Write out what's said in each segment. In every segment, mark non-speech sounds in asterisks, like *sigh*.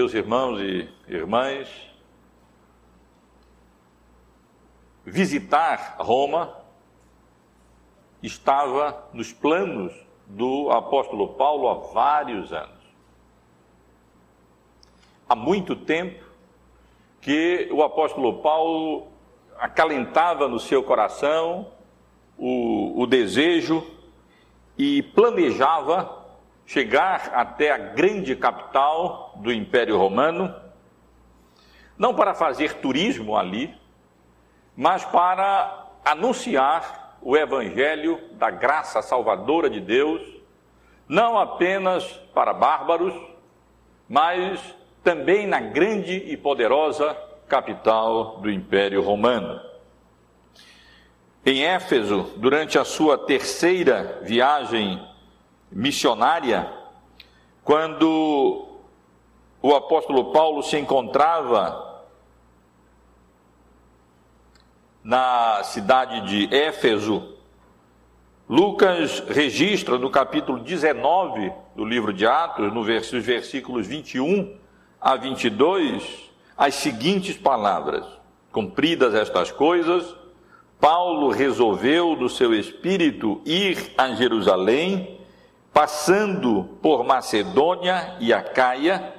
meus irmãos e irmãs, visitar Roma estava nos planos do apóstolo Paulo há vários anos. Há muito tempo que o apóstolo Paulo acalentava no seu coração o, o desejo e planejava chegar até a grande capital do Império Romano, não para fazer turismo ali, mas para anunciar o Evangelho da graça salvadora de Deus, não apenas para bárbaros, mas também na grande e poderosa capital do Império Romano. Em Éfeso, durante a sua terceira viagem missionária, quando o apóstolo Paulo se encontrava na cidade de Éfeso, Lucas registra no capítulo 19 do livro de Atos, no vers versículos 21 a 22, as seguintes palavras: Cumpridas estas coisas, Paulo resolveu no seu espírito ir a Jerusalém, passando por Macedônia e Acaia,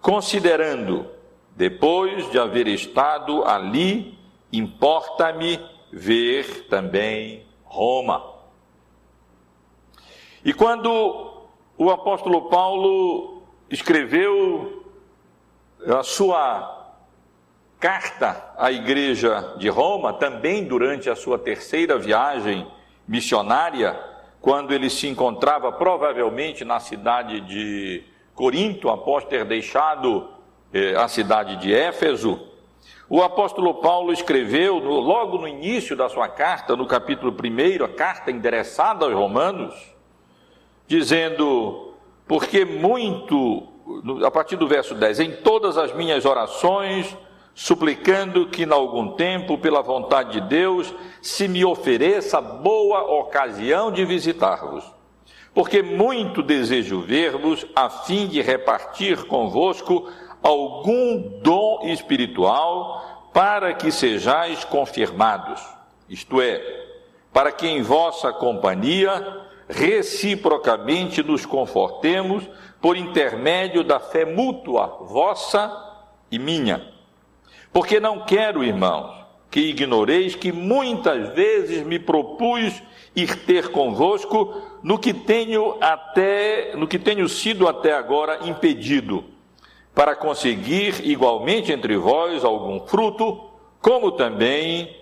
considerando, depois de haver estado ali, importa-me ver também Roma. E quando o apóstolo Paulo escreveu a sua carta à igreja de Roma, também durante a sua terceira viagem missionária, quando ele se encontrava provavelmente na cidade de Corinto, após ter deixado eh, a cidade de Éfeso, o apóstolo Paulo escreveu, no, logo no início da sua carta, no capítulo 1, a carta endereçada aos Romanos, dizendo: Porque muito, a partir do verso 10, em todas as minhas orações, suplicando que, em algum tempo, pela vontade de Deus, se me ofereça boa ocasião de visitar-vos. Porque muito desejo ver-vos, a fim de repartir convosco algum dom espiritual para que sejais confirmados, isto é, para que em vossa companhia reciprocamente nos confortemos por intermédio da fé mútua, vossa e minha. Porque não quero, irmãos, que ignoreis que muitas vezes me propus ir ter convosco no que tenho até no que tenho sido até agora impedido para conseguir igualmente entre vós algum fruto, como também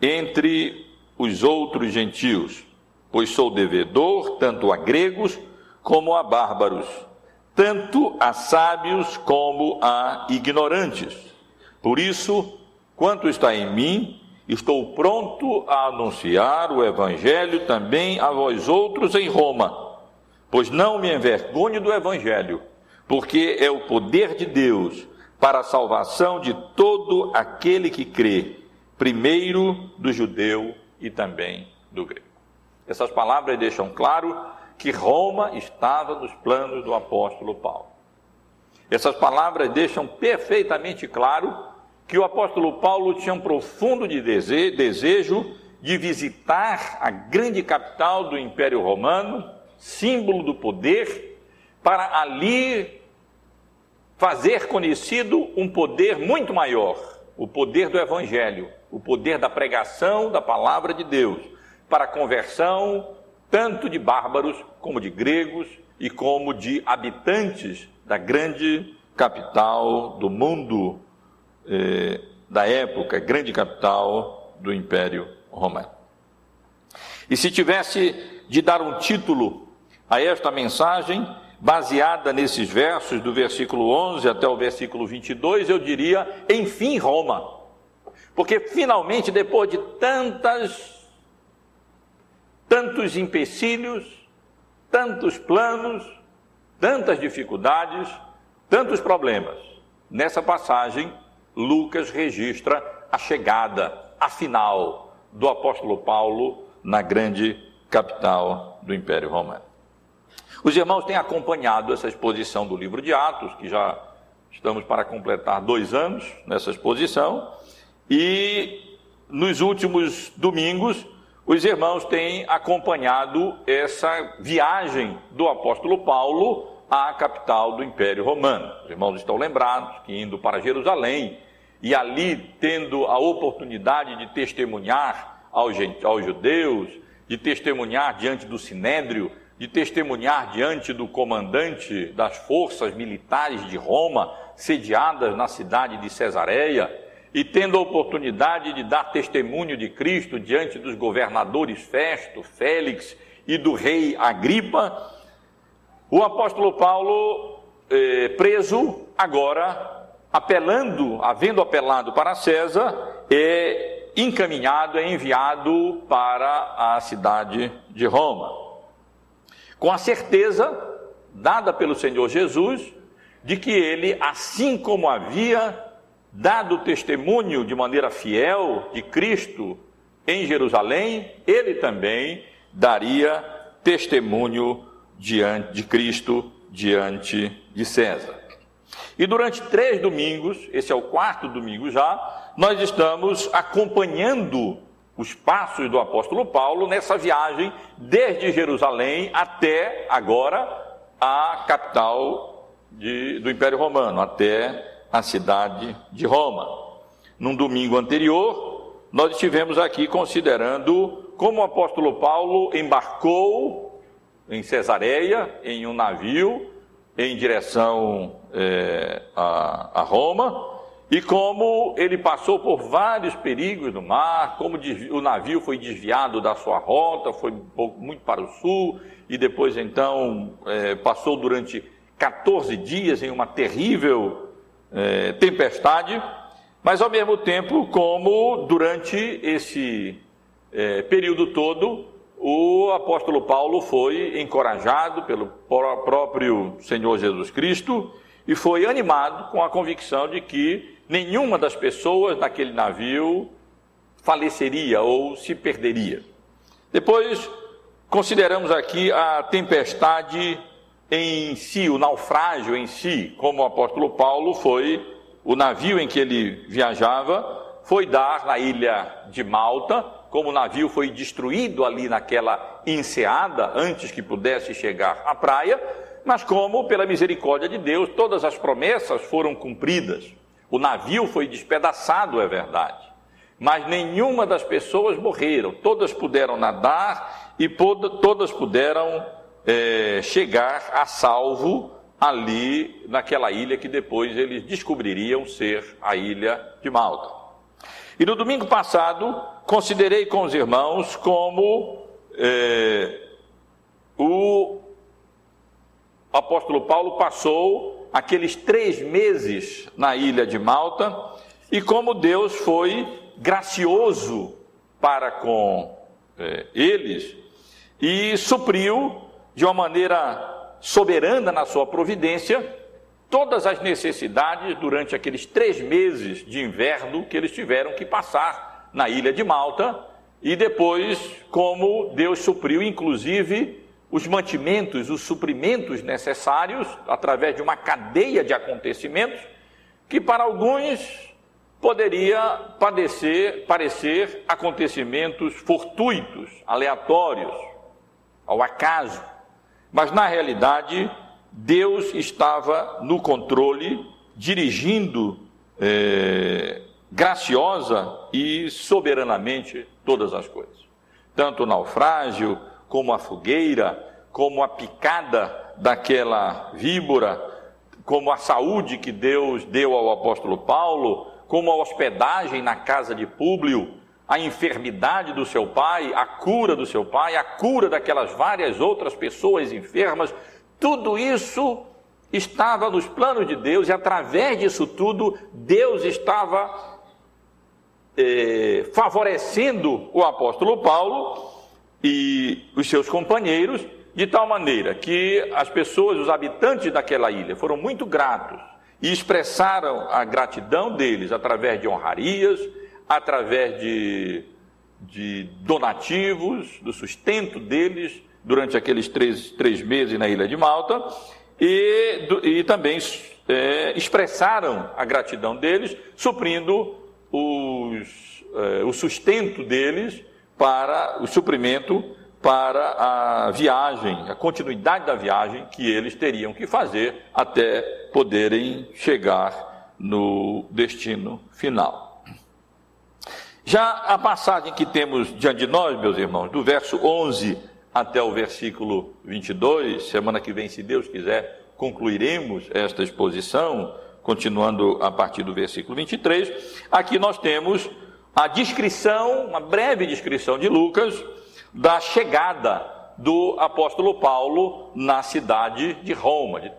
entre os outros gentios, pois sou devedor tanto a gregos como a bárbaros, tanto a sábios como a ignorantes. Por isso, quanto está em mim, estou pronto a anunciar o evangelho também a vós outros em Roma, pois não me envergonho do evangelho porque é o poder de Deus para a salvação de todo aquele que crê, primeiro do judeu e também do grego. Essas palavras deixam claro que Roma estava nos planos do apóstolo Paulo. Essas palavras deixam perfeitamente claro que o apóstolo Paulo tinha um profundo de desejo de visitar a grande capital do Império Romano, símbolo do poder, para ali fazer conhecido um poder muito maior, o poder do Evangelho, o poder da pregação da palavra de Deus, para a conversão tanto de bárbaros como de gregos e como de habitantes da grande capital do mundo eh, da época, grande capital do Império Romano. E se tivesse de dar um título a esta mensagem, baseada nesses versos, do versículo 11 até o versículo 22, eu diria: enfim, Roma. Porque finalmente, depois de tantas, tantos empecilhos, tantos planos, tantas dificuldades, tantos problemas, nessa passagem, Lucas registra a chegada, a final, do apóstolo Paulo na grande capital do Império Romano. Os irmãos têm acompanhado essa exposição do livro de Atos, que já Estamos para completar dois anos nessa exposição e nos últimos domingos os irmãos têm acompanhado essa viagem do apóstolo Paulo à capital do Império Romano. Os irmãos estão lembrados que indo para Jerusalém e ali tendo a oportunidade de testemunhar aos, aos judeus, de testemunhar diante do sinédrio, de testemunhar diante do comandante das forças militares de Roma, sediadas na cidade de Cesareia, e tendo a oportunidade de dar testemunho de Cristo diante dos governadores Festo, Félix e do rei Agripa, o apóstolo Paulo, eh, preso, agora, apelando, havendo apelado para César, é encaminhado, é enviado para a cidade de Roma. Com a certeza dada pelo Senhor Jesus de que ele, assim como havia dado testemunho de maneira fiel de Cristo em Jerusalém, ele também daria testemunho diante de Cristo diante de César. E durante três domingos, esse é o quarto domingo já, nós estamos acompanhando os passos do apóstolo Paulo nessa viagem desde Jerusalém até agora a capital de, do Império Romano, até a cidade de Roma. Num domingo anterior, nós estivemos aqui considerando como o apóstolo Paulo embarcou em Cesareia, em um navio, em direção é, a, a Roma, e como ele passou por vários perigos no mar, como o navio foi desviado da sua rota, foi muito para o sul, e depois então é, passou durante 14 dias em uma terrível é, tempestade, mas ao mesmo tempo, como durante esse é, período todo, o apóstolo Paulo foi encorajado pelo próprio Senhor Jesus Cristo e foi animado com a convicção de que nenhuma das pessoas naquele navio faleceria ou se perderia. Depois, consideramos aqui a tempestade em si, o naufrágio em si, como o apóstolo Paulo foi, o navio em que ele viajava, foi dar na ilha de Malta, como o navio foi destruído ali naquela enseada antes que pudesse chegar à praia, mas como, pela misericórdia de Deus, todas as promessas foram cumpridas. O navio foi despedaçado, é verdade, mas nenhuma das pessoas morreram, todas puderam nadar e todas puderam é, chegar a salvo ali naquela ilha que depois eles descobririam ser a ilha de Malta. E no domingo passado, considerei com os irmãos como é, o apóstolo Paulo passou aqueles três meses na ilha de Malta e como Deus foi gracioso para com é, eles e supriu de uma maneira soberana na sua providência, todas as necessidades durante aqueles três meses de inverno que eles tiveram que passar na ilha de Malta, e depois como Deus supriu, inclusive, os mantimentos, os suprimentos necessários, através de uma cadeia de acontecimentos, que para alguns poderia padecer, parecer acontecimentos fortuitos, aleatórios, ao acaso. Mas na realidade, Deus estava no controle, dirigindo é, graciosa e soberanamente todas as coisas. Tanto o naufrágio, como a fogueira, como a picada daquela víbora, como a saúde que Deus deu ao apóstolo Paulo, como a hospedagem na casa de Públio, a enfermidade do seu pai, a cura do seu pai, a cura daquelas várias outras pessoas enfermas, tudo isso estava nos planos de Deus e através disso tudo, Deus estava eh, favorecendo o apóstolo Paulo e os seus companheiros, de tal maneira que as pessoas, os habitantes daquela ilha, foram muito gratos e expressaram a gratidão deles através de honrarias, através de, de donativos, do sustento deles durante aqueles três, três meses na ilha de Malta, e, e também é, expressaram a gratidão deles, suprindo os, é, o sustento deles para o suprimento para a viagem, a continuidade da viagem que eles teriam que fazer até poderem chegar no destino final. Já a passagem que temos diante de nós, meus irmãos, do verso 11 até o versículo 22, semana que vem, se Deus quiser, concluiremos esta exposição, continuando a partir do versículo 23. Aqui nós temos a descrição, uma breve descrição de Lucas, da chegada do apóstolo Paulo na cidade de Roma, de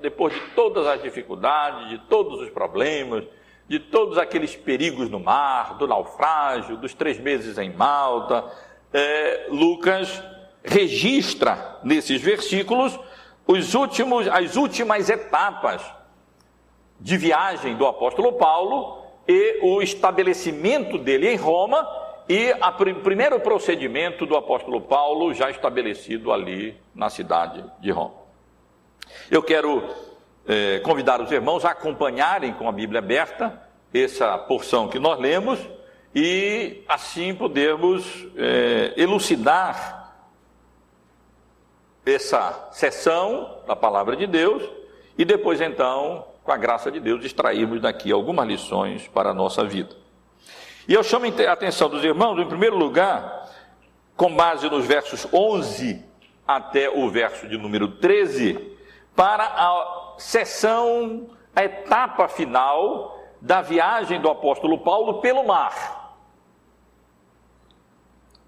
depois de todas as dificuldades, de todos os problemas, de todos aqueles perigos no mar, do naufrágio, dos três meses em Malta, é, Lucas registra nesses versículos os últimos, as últimas etapas de viagem do apóstolo Paulo e o estabelecimento dele em Roma e o primeiro procedimento do apóstolo Paulo já estabelecido ali na cidade de Roma. Eu quero é, convidar os irmãos a acompanharem com a Bíblia aberta essa porção que nós lemos e assim podermos é, elucidar essa sessão da palavra de Deus e depois então, com a graça de Deus, extrairmos daqui algumas lições para a nossa vida. E eu chamo a atenção dos irmãos, em primeiro lugar, com base nos versos 11 até o verso de número 13, para a sessão, a etapa final da viagem do apóstolo Paulo pelo mar.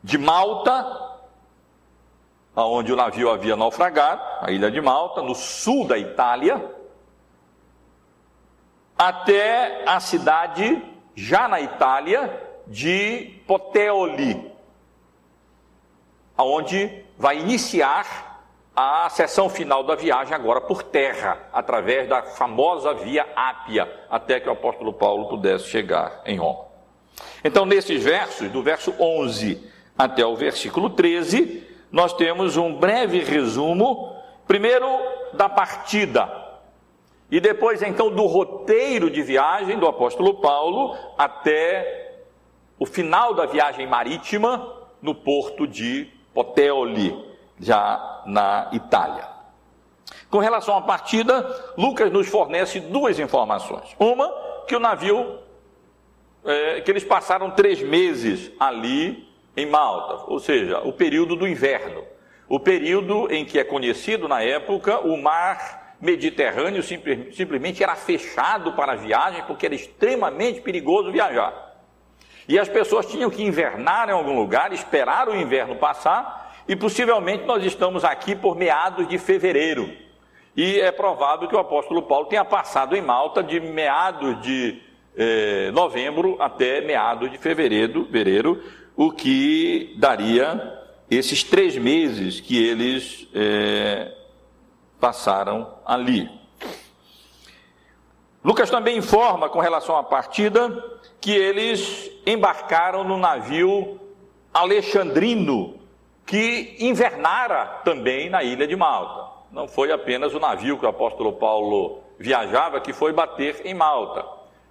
De Malta, aonde o navio havia naufragado, a ilha de Malta, no sul da Itália, até a cidade já na Itália, de Poteoli, aonde vai iniciar a sessão final da viagem agora por terra, através da famosa via Ápia, até que o apóstolo Paulo pudesse chegar em Roma. Então, nesses versos, do verso 11 até o versículo 13, nós temos um breve resumo, primeiro da partida e depois, então, do roteiro de viagem do apóstolo Paulo até o final da viagem marítima no porto de Poteoli, já na Itália. Com relação à partida, Lucas nos fornece duas informações. Uma, que o navio, é, que eles passaram três meses ali em Malta, ou seja, o período do inverno. O período em que é conhecido na época o mar Mediterrâneo simplesmente era fechado para viagem porque era extremamente perigoso viajar. E as pessoas tinham que invernar em algum lugar, esperar o inverno passar, e possivelmente nós estamos aqui por meados de fevereiro. E é provável que o apóstolo Paulo tenha passado em Malta de meados de eh, novembro até meados de fevereiro, fevereiro, o que daria esses três meses que eles eh, passaram ali. Lucas também informa com relação à partida que eles embarcaram no navio alexandrino que invernara também na ilha de Malta. Não foi apenas o navio que o apóstolo Paulo viajava que foi bater em Malta.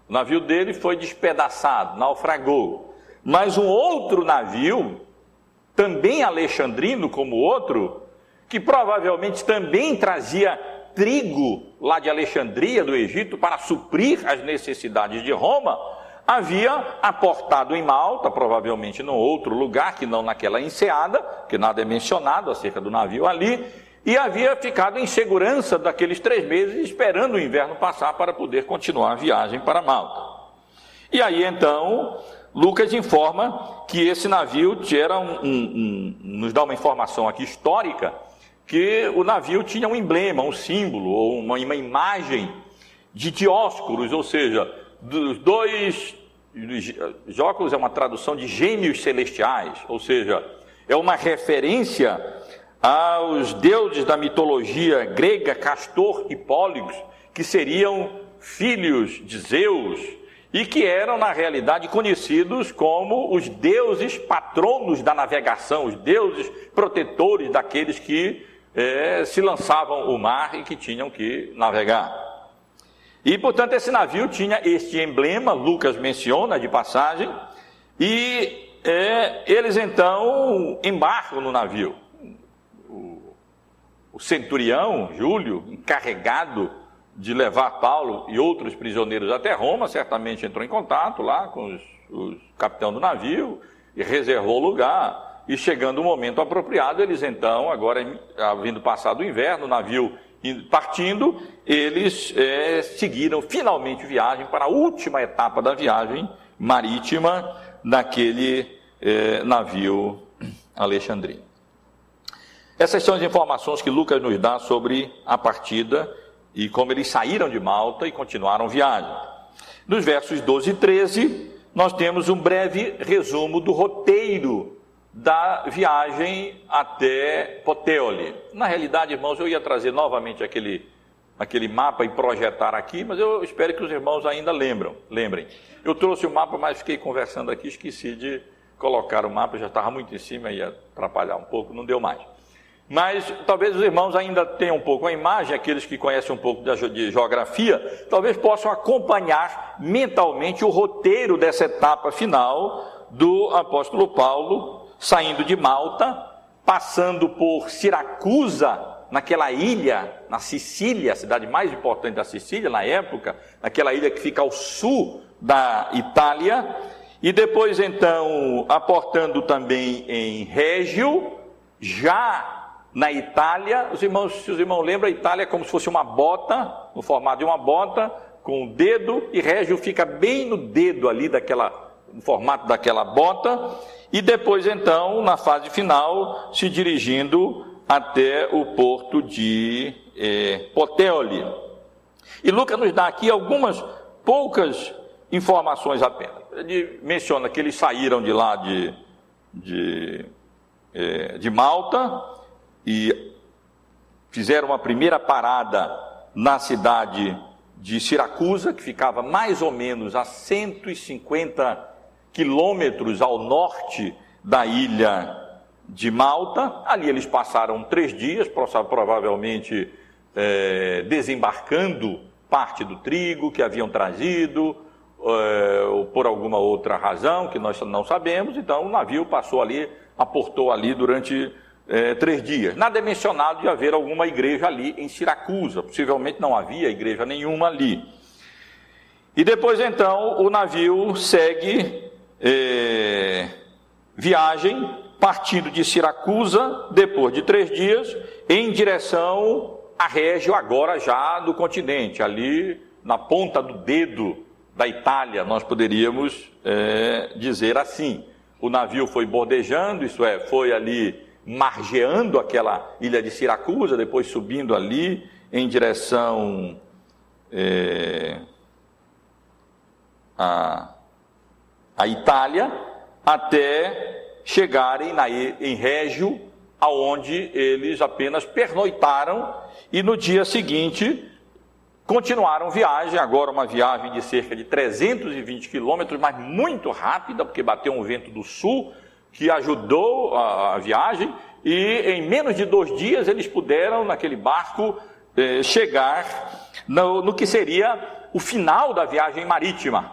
O navio dele foi despedaçado, naufragou. Mas um outro navio, também alexandrino como o outro, que provavelmente também trazia trigo lá de Alexandria, do Egito, para suprir as necessidades de Roma, havia aportado em Malta, provavelmente num outro lugar, que não naquela enseada, que nada é mencionado acerca do navio ali, e havia ficado em segurança daqueles três meses, esperando o inverno passar para poder continuar a viagem para Malta. E aí então, Lucas informa que esse navio era um, um, um, nos dá uma informação aqui histórica, que o navio tinha um emblema, um símbolo, ou uma, uma imagem de Dióscuros, ou seja, dos dois. Dióscuros é uma tradução de gêmeos celestiais, ou seja, é uma referência aos deuses da mitologia grega, Castor e Póligos, que seriam filhos de Zeus e que eram, na realidade, conhecidos como os deuses patronos da navegação, os deuses protetores daqueles que é, se lançavam o mar e que tinham que navegar. E, portanto, esse navio tinha este emblema, Lucas menciona de passagem, e é, eles então embarcam no navio. O, o centurião, Júlio, encarregado de levar Paulo e outros prisioneiros até Roma, certamente entrou em contato lá com os, os capitão do navio e reservou lugar. E chegando o momento apropriado, eles então, agora vindo passado o inverno, o navio partindo, eles é, seguiram finalmente viagem para a última etapa da viagem marítima naquele é, navio alexandrino. Essas são as informações que Lucas nos dá sobre a partida e como eles saíram de Malta e continuaram viagem. Nos versos 12 e 13, nós temos um breve resumo do roteiro da viagem até Poteoli. Na realidade, irmãos, eu ia trazer novamente aquele, aquele mapa e projetar aqui, mas eu espero que os irmãos ainda lembram, lembrem. Eu trouxe o mapa, mas fiquei conversando aqui, esqueci de colocar o mapa, já estava muito em cima, ia atrapalhar um pouco, não deu mais. Mas talvez os irmãos ainda tenham um pouco a imagem, aqueles que conhecem um pouco de geografia, talvez possam acompanhar mentalmente o roteiro dessa etapa final do apóstolo Paulo, saindo de Malta, passando por Siracusa, naquela ilha, na Sicília, a cidade mais importante da Sicília na época, naquela ilha que fica ao sul da Itália, e depois então aportando também em Régio, já na Itália, os irmãos, se os irmãos lembram, a Itália é como se fosse uma bota, no formato de uma bota, com o dedo, e Régio fica bem no dedo ali daquela, no formato daquela bota, e depois então, na fase final, se dirigindo até o porto de eh, Poteoli. E Lucas nos dá aqui algumas poucas informações apenas. Ele menciona que eles saíram de lá de, de, eh, de Malta, e fizeram uma primeira parada na cidade de Siracusa, que ficava mais ou menos a 150 quilômetros ao norte da ilha de Malta. Ali eles passaram três dias, provavelmente é, desembarcando parte do trigo que haviam trazido, é, ou por alguma outra razão que nós não sabemos. Então o navio passou ali, aportou ali durante é, três dias. Nada é mencionado de haver alguma igreja ali em Siracusa, possivelmente não havia igreja nenhuma ali. E depois então o navio segue é, viagem, partindo de Siracusa, depois de três dias, em direção a Régio, agora já do continente, ali na ponta do dedo da Itália, nós poderíamos é, dizer assim. O navio foi bordejando, isso é, foi ali margeando aquela ilha de Siracusa, depois subindo ali em direção é, a, a Itália, até chegarem na, em Régio, aonde eles apenas pernoitaram e no dia seguinte continuaram viagem, agora uma viagem de cerca de 320 quilômetros, mas muito rápida, porque bateu um vento do sul, que ajudou a, a viagem, e em menos de dois dias eles puderam, naquele barco, eh, chegar no, no que seria o final da viagem marítima,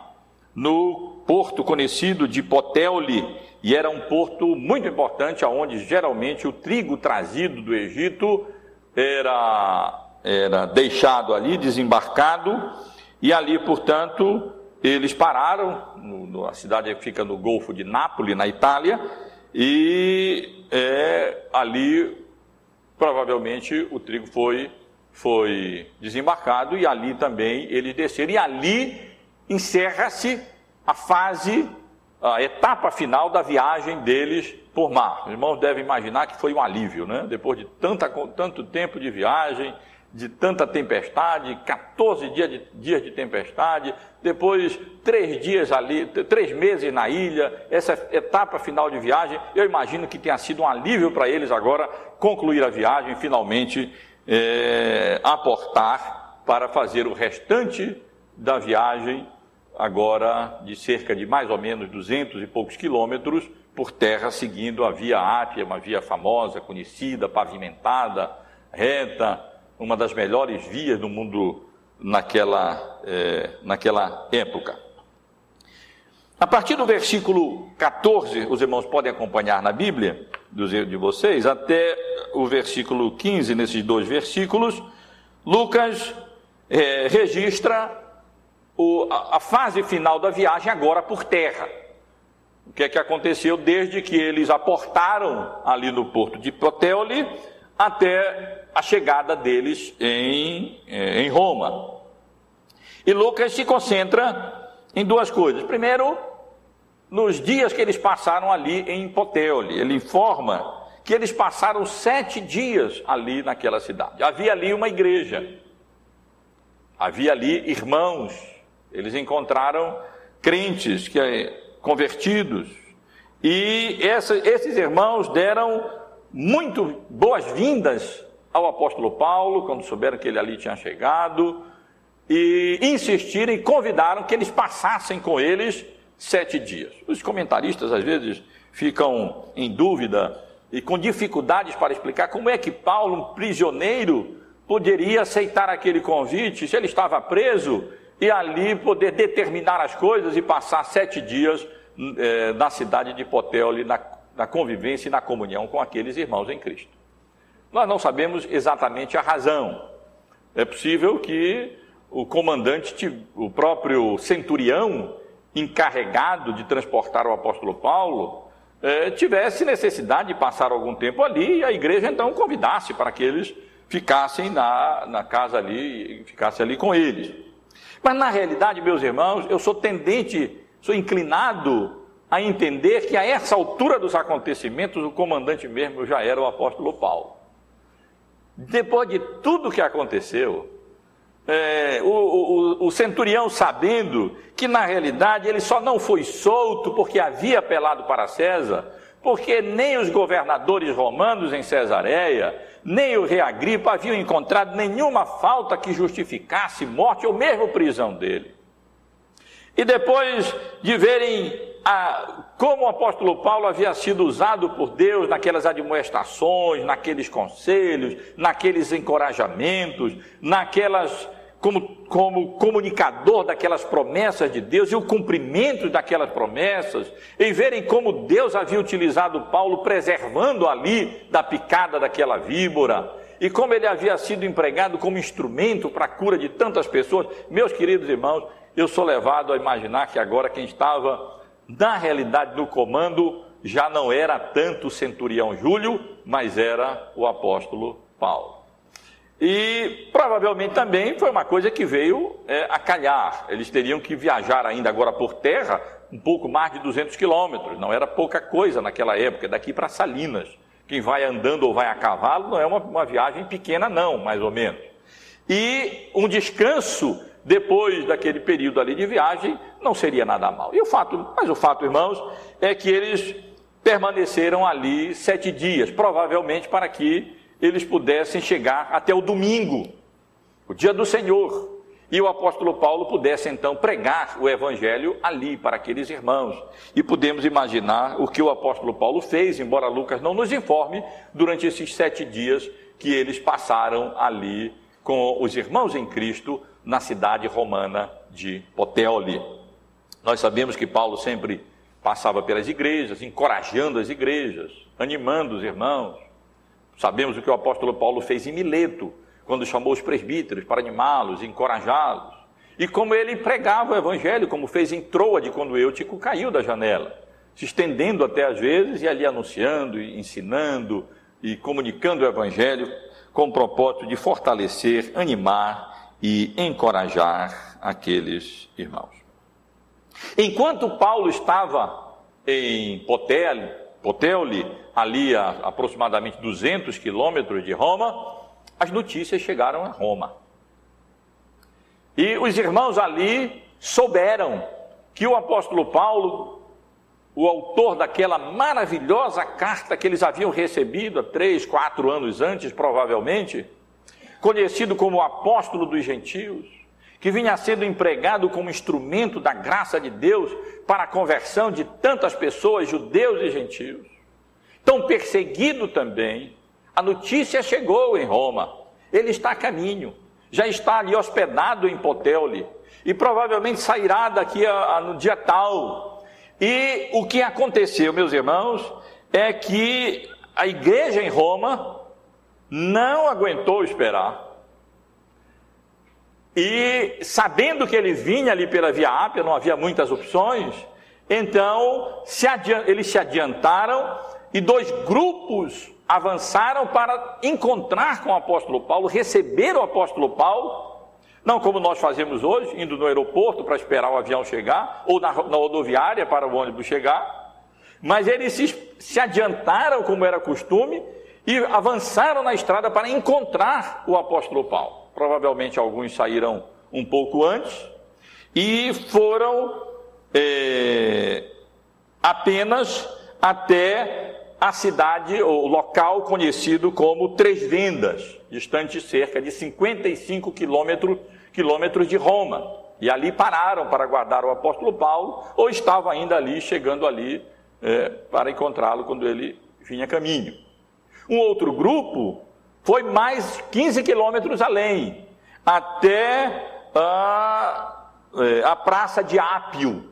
no porto conhecido de Poteoli, e era um porto muito importante, onde geralmente o trigo trazido do Egito era, era deixado ali, desembarcado, e ali, portanto, eles pararam, no, no, a cidade fica no Golfo de Nápoles, na Itália, e é, ali provavelmente o trigo foi, foi desembarcado e ali também eles desceram. E ali encerra-se a fase, a etapa final da viagem deles por mar. Os irmãos devem imaginar que foi um alívio, né? Depois de tanta, tanto tempo de viagem, de tanta tempestade, 14 dias de, dias de tempestade, depois três dias ali, três meses na ilha, essa etapa final de viagem, eu imagino que tenha sido um alívio para eles agora concluir a viagem, finalmente é, aportar para fazer o restante da viagem, agora de cerca de mais ou menos 200 e poucos quilômetros, por terra, seguindo a Via Ápia, uma via famosa, conhecida, pavimentada, reta, uma das melhores vias do mundo naquela, é, naquela época. A partir do versículo 14, os irmãos podem acompanhar na Bíblia de vocês, até o versículo 15, nesses dois versículos, Lucas é, registra o, a, a fase final da viagem agora por terra. O que é que aconteceu desde que eles aportaram ali no porto de Poteoli até a chegada deles em, é, em Roma. E Lucas se concentra em duas coisas. Primeiro, nos dias que eles passaram ali em Poteoli. Ele informa que eles passaram sete dias ali naquela cidade. Havia ali uma igreja, havia ali irmãos, eles encontraram crentes que convertidos e essa, esses irmãos deram muito boas-vindas ao apóstolo Paulo quando souberam que ele ali tinha chegado e insistiram e convidaram que eles passassem com eles sete dias. Os comentaristas às vezes ficam em dúvida e com dificuldades para explicar como é que Paulo, um prisioneiro, poderia aceitar aquele convite se ele estava preso e ali poder determinar as coisas e passar sete dias é, na cidade de Poteoli, na, na convivência e na comunhão com aqueles irmãos em Cristo. Nós não sabemos exatamente a razão. É possível que o comandante, o próprio centurião, encarregado de transportar o apóstolo Paulo, é, tivesse necessidade de passar algum tempo ali e a igreja então convidasse para que eles ficassem na, na casa ali, ficassem ali com eles. Mas na realidade, meus irmãos, eu sou tendente, sou inclinado a entender que a essa altura dos acontecimentos o comandante mesmo já era o apóstolo Paulo. Depois de tudo que aconteceu, é, o, o, o, centurião sabendo que na realidade ele só não foi solto porque havia apelado para César, porque nem os governadores romanos em Cesareia, nem o rei Agripa haviam encontrado nenhuma falta que justificasse morte ou mesmo prisão dele. E depois de verem a, como o apóstolo Paulo havia sido usado por Deus naquelas admoestações, naqueles conselhos, naqueles encorajamentos, naquelas como, como comunicador daquelas promessas de Deus e o cumprimento daquelas promessas, em verem como Deus havia utilizado Paulo preservando ali da picada daquela víbora, e como ele havia sido empregado como instrumento para a cura de tantas pessoas, meus queridos irmãos, eu sou levado a imaginar que agora quem estava na realidade, no comando já não era tanto o centurião Júlio, mas era o apóstolo Paulo. E provavelmente também foi uma coisa que veio é, a calhar. Eles teriam que viajar ainda agora por terra um pouco mais de 200 quilômetros. Não era pouca coisa naquela época, daqui para Salinas. Quem vai andando ou vai a cavalo não é uma, uma viagem pequena, não, mais ou menos. E um descanso depois daquele período ali de viagem, não seria nada mal. E o fato, mas o fato, irmãos, é que eles permaneceram ali sete dias, provavelmente para que eles pudessem chegar até o domingo, o dia do Senhor, e o apóstolo Paulo pudesse então pregar o evangelho ali para aqueles irmãos. E podemos imaginar o que o apóstolo Paulo fez, embora Lucas não nos informe, durante esses sete dias que eles passaram ali com os irmãos em Cristo na cidade romana de Poteoli. Nós sabemos que Paulo sempre passava pelas igrejas, encorajando as igrejas, animando os irmãos. Sabemos o que o apóstolo Paulo fez em Mileto, quando chamou os presbíteros para animá-los, encorajá-los. E como ele pregava o evangelho, como fez em Troade, quando Eutico caiu da janela, se estendendo até às vezes e ali anunciando, e ensinando e comunicando o evangelho com o propósito de fortalecer, animar e encorajar aqueles irmãos. Enquanto Paulo estava em Poteoli, Poteoli ali a aproximadamente 200 quilômetros de Roma, as notícias chegaram a Roma. E os irmãos ali souberam que o apóstolo Paulo, o autor daquela maravilhosa carta que eles haviam recebido há três, quatro anos antes, provavelmente, conhecido como apóstolo dos gentios, que vinha sendo empregado como instrumento da graça de Deus para a conversão de tantas pessoas, judeus e gentios. Tão perseguido também, a notícia chegou em Roma. Ele está a caminho. já está ali hospedado em Poteule e provavelmente sairá daqui a, a, no dia tal. E o que aconteceu, meus irmãos, é que a igreja em Roma não aguentou esperar. E sabendo que ele vinha ali pela Via Ápia, não havia muitas opções, então se eles se adiantaram e dois grupos avançaram para encontrar com o apóstolo Paulo, receber o apóstolo Paulo, não como nós fazemos hoje, indo no aeroporto para esperar o avião chegar, ou na, na rodoviária para o ônibus chegar, mas eles se, se adiantaram, como era costume, e avançaram na estrada para encontrar o apóstolo Paulo. Provavelmente alguns saíram um pouco antes e foram é, apenas até a cidade, ou local conhecido como Três Vendas, distante cerca de 55 quilômetros, quilômetros de Roma. E ali pararam para guardar o apóstolo Paulo, ou estavam ainda ali, chegando ali é, para encontrá-lo quando ele vinha a caminho. Um outro grupo foi mais 15 quilômetros além, até a, é, a Praça de Ápio,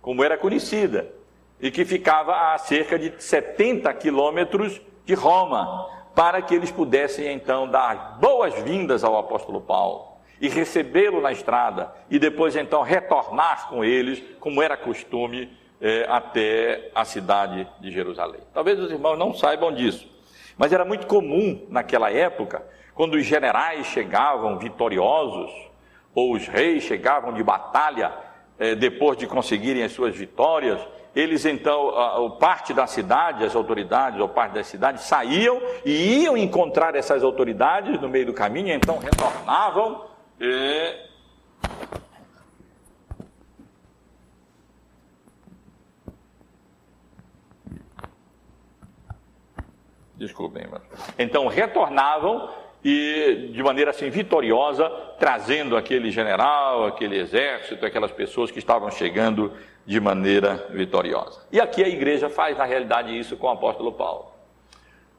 como era conhecida, e que ficava a cerca de 70 quilômetros de Roma, para que eles pudessem então dar boas-vindas ao apóstolo Paulo e recebê-lo na estrada e depois então retornar com eles, como era costume, é, até a cidade de Jerusalém. Talvez os irmãos não saibam disso, mas era muito comum naquela época, quando os generais chegavam vitoriosos, ou os reis chegavam de batalha, é, depois de conseguirem as suas vitórias, eles então, a, a, parte da cidade, as autoridades, ou parte da cidade, saíam e iam encontrar essas autoridades no meio do caminho, então retornavam e Desculpem. Então retornavam e de maneira assim vitoriosa, trazendo aquele general, aquele exército, aquelas pessoas que estavam chegando de maneira vitoriosa. E aqui a igreja faz na realidade isso com o apóstolo Paulo.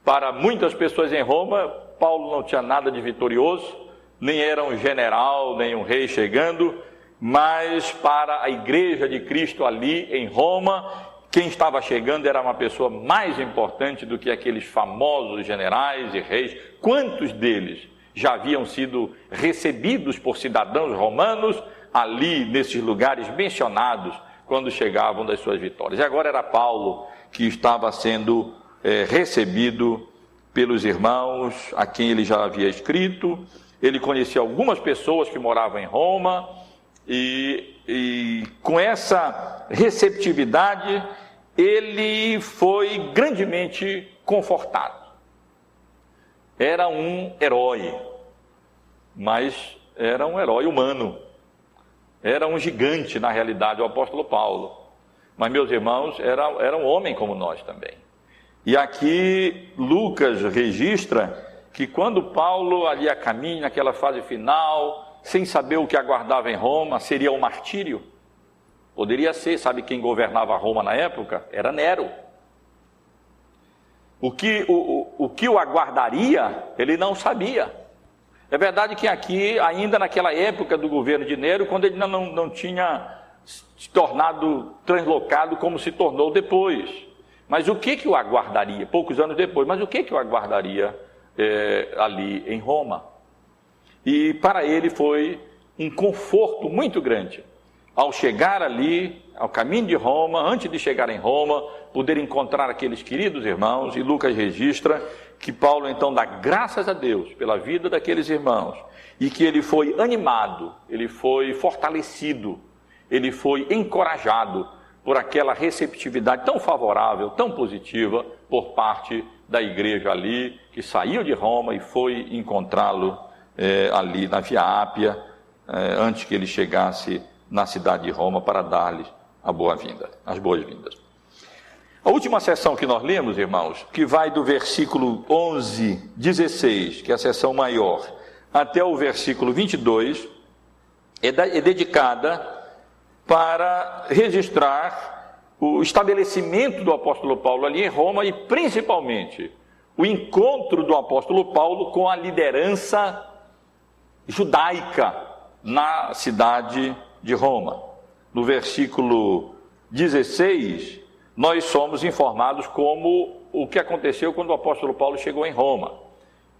Para muitas pessoas em Roma, Paulo não tinha nada de vitorioso, nem era um general, nem um rei chegando, mas para a igreja de Cristo ali em Roma, quem estava chegando era uma pessoa mais importante do que aqueles famosos generais e reis. Quantos deles já haviam sido recebidos por cidadãos romanos ali nesses lugares mencionados quando chegavam das suas vitórias? E agora era Paulo que estava sendo é, recebido pelos irmãos a quem ele já havia escrito. Ele conhecia algumas pessoas que moravam em Roma e, e com essa receptividade, ele foi grandemente confortado. Era um herói, mas era um herói humano. Era um gigante, na realidade, o apóstolo Paulo. Mas, meus irmãos, era, era um homem como nós também. E aqui Lucas registra que quando Paulo ali a caminho, naquela fase final, sem saber o que aguardava em Roma, seria o martírio. Poderia ser, sabe quem governava Roma na época? Era Nero. O que o, o, o que o aguardaria, ele não sabia. É verdade que aqui, ainda naquela época do governo de Nero, quando ele não, não tinha se tornado translocado como se tornou depois. Mas o que, que o aguardaria? Poucos anos depois, mas o que, que o aguardaria é, ali em Roma? E para ele foi um conforto muito grande. Ao chegar ali, ao caminho de Roma, antes de chegar em Roma, poder encontrar aqueles queridos irmãos, e Lucas registra que Paulo então dá graças a Deus pela vida daqueles irmãos e que ele foi animado, ele foi fortalecido, ele foi encorajado por aquela receptividade tão favorável, tão positiva por parte da igreja ali, que saiu de Roma e foi encontrá-lo é, ali na Via Ápia, é, antes que ele chegasse na cidade de Roma para dar-lhe a boa-vinda, as boas-vindas. A última sessão que nós lemos, irmãos, que vai do versículo 11, 16, que é a sessão maior, até o versículo 22, é, da, é dedicada para registrar o estabelecimento do apóstolo Paulo ali em Roma e principalmente o encontro do apóstolo Paulo com a liderança judaica na cidade de Roma. No versículo 16, nós somos informados como o que aconteceu quando o apóstolo Paulo chegou em Roma.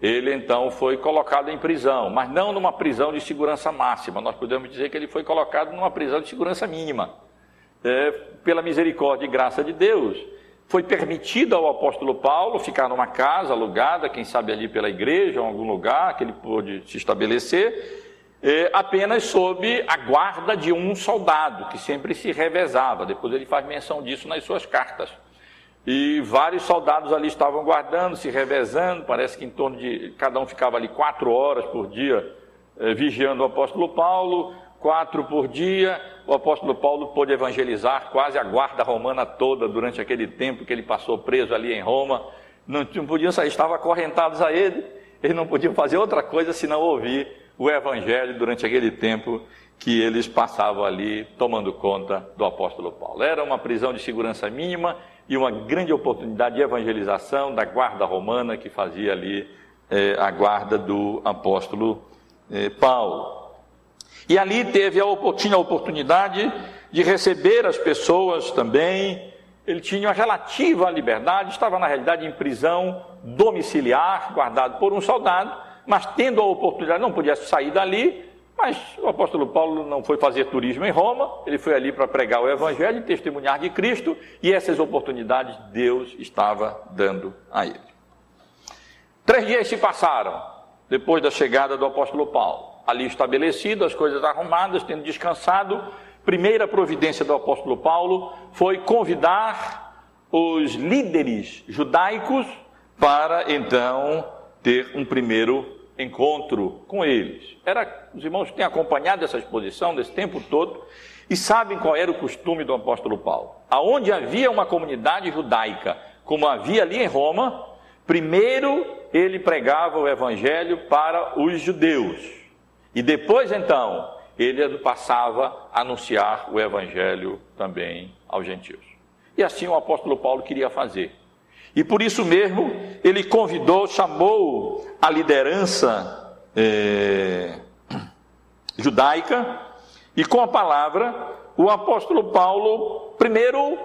Ele então foi colocado em prisão, mas não numa prisão de segurança máxima. Nós podemos dizer que ele foi colocado numa prisão de segurança mínima. É, pela misericórdia e graça de Deus, foi permitido ao apóstolo Paulo ficar numa casa alugada, quem sabe ali pela igreja, em algum lugar que ele pôde se estabelecer, é, apenas sob a guarda de um soldado, que sempre se revezava. Depois ele faz menção disso nas suas cartas. E vários soldados ali estavam guardando, se revezando, parece que em torno de. Cada um ficava ali quatro horas por dia eh, vigiando o apóstolo Paulo, quatro por dia. O apóstolo Paulo pôde evangelizar quase a guarda romana toda durante aquele tempo que ele passou preso ali em Roma. Não, podiam sair, estavam acorrentados a ele, eles não podiam fazer outra coisa senão ouvir o evangelho durante aquele tempo que eles passavam ali tomando conta do apóstolo Paulo. Era uma prisão de segurança mínima e uma grande oportunidade de evangelização da guarda romana que fazia ali eh, a guarda do apóstolo eh, Paulo. E ali teve a, tinha a oportunidade de receber as pessoas também, ele tinha uma relativa liberdade, estava na realidade em prisão domiciliar, guardado por um soldado, mas tendo a oportunidade, não podia sair dali, mas o apóstolo Paulo não foi fazer turismo em Roma, ele foi ali para pregar o evangelho e testemunhar de Cristo, e essas oportunidades Deus estava dando a ele. Três dias se passaram depois da chegada do apóstolo Paulo. Ali estabelecido, as coisas arrumadas, tendo descansado, primeira providência do apóstolo Paulo foi convidar os líderes judaicos para então ter um primeiro encontro com eles. Era, os irmãos têm acompanhado essa exposição desse tempo todo e sabem qual era o costume do apóstolo Paulo. Aonde havia uma comunidade judaica, como havia ali em Roma, primeiro ele pregava o evangelho para os judeus. E depois então, ele passava a anunciar o evangelho também aos gentios. E assim o apóstolo Paulo queria fazer. E por isso mesmo ele convidou, chamou a liderança é, *clears throat* judaica, e com a palavra, o apóstolo Paulo, primeiro,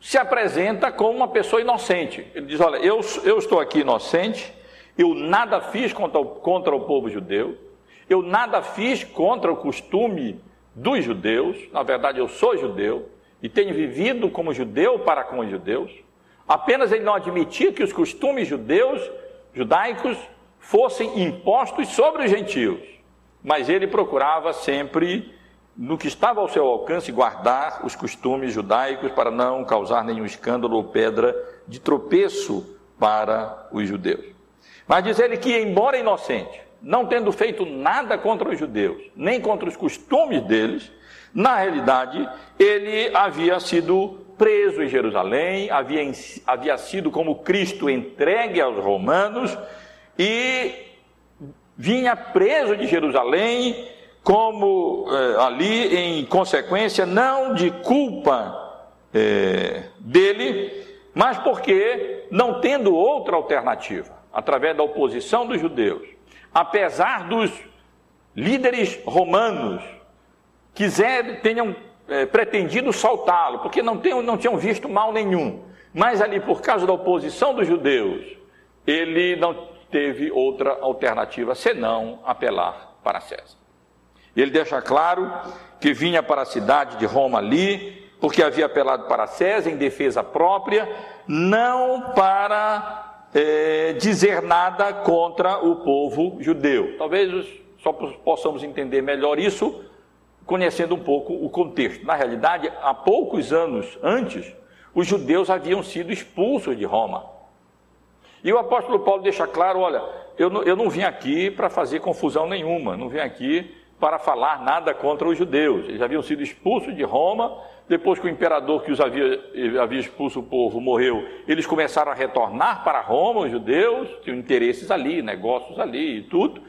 se apresenta como uma pessoa inocente. Ele diz: Olha, eu, eu estou aqui inocente, eu nada fiz contra contra o povo judeu, eu nada fiz contra o costume dos judeus, na verdade eu sou judeu e tenho vivido como judeu para com os judeus. Apenas ele não admitia que os costumes judeus, judaicos, fossem impostos sobre os gentios, mas ele procurava sempre, no que estava ao seu alcance, guardar os costumes judaicos para não causar nenhum escândalo ou pedra de tropeço para os judeus. Mas diz ele que, embora inocente, não tendo feito nada contra os judeus, nem contra os costumes deles, na realidade, ele havia sido preso em Jerusalém, havia, havia sido como Cristo entregue aos romanos e vinha preso de Jerusalém como eh, ali em consequência não de culpa eh, dele, mas porque não tendo outra alternativa, através da oposição dos judeus, apesar dos líderes romanos quiser tenham é, pretendido soltá-lo, porque não, não tinham visto mal nenhum. Mas ali, por causa da oposição dos judeus, ele não teve outra alternativa senão apelar para César. Ele deixa claro que vinha para a cidade de Roma ali, porque havia apelado para César em defesa própria, não para é, dizer nada contra o povo judeu. Talvez só possamos entender melhor isso conhecendo um pouco o contexto. Na realidade, há poucos anos antes, os judeus haviam sido expulsos de Roma. E o apóstolo Paulo deixa claro: olha, eu não, eu não vim aqui para fazer confusão nenhuma, não vim aqui para falar nada contra os judeus. Eles haviam sido expulsos de Roma, depois que o imperador que os havia, havia expulso o povo morreu, eles começaram a retornar para Roma, os judeus, tinham interesses ali, negócios ali e tudo.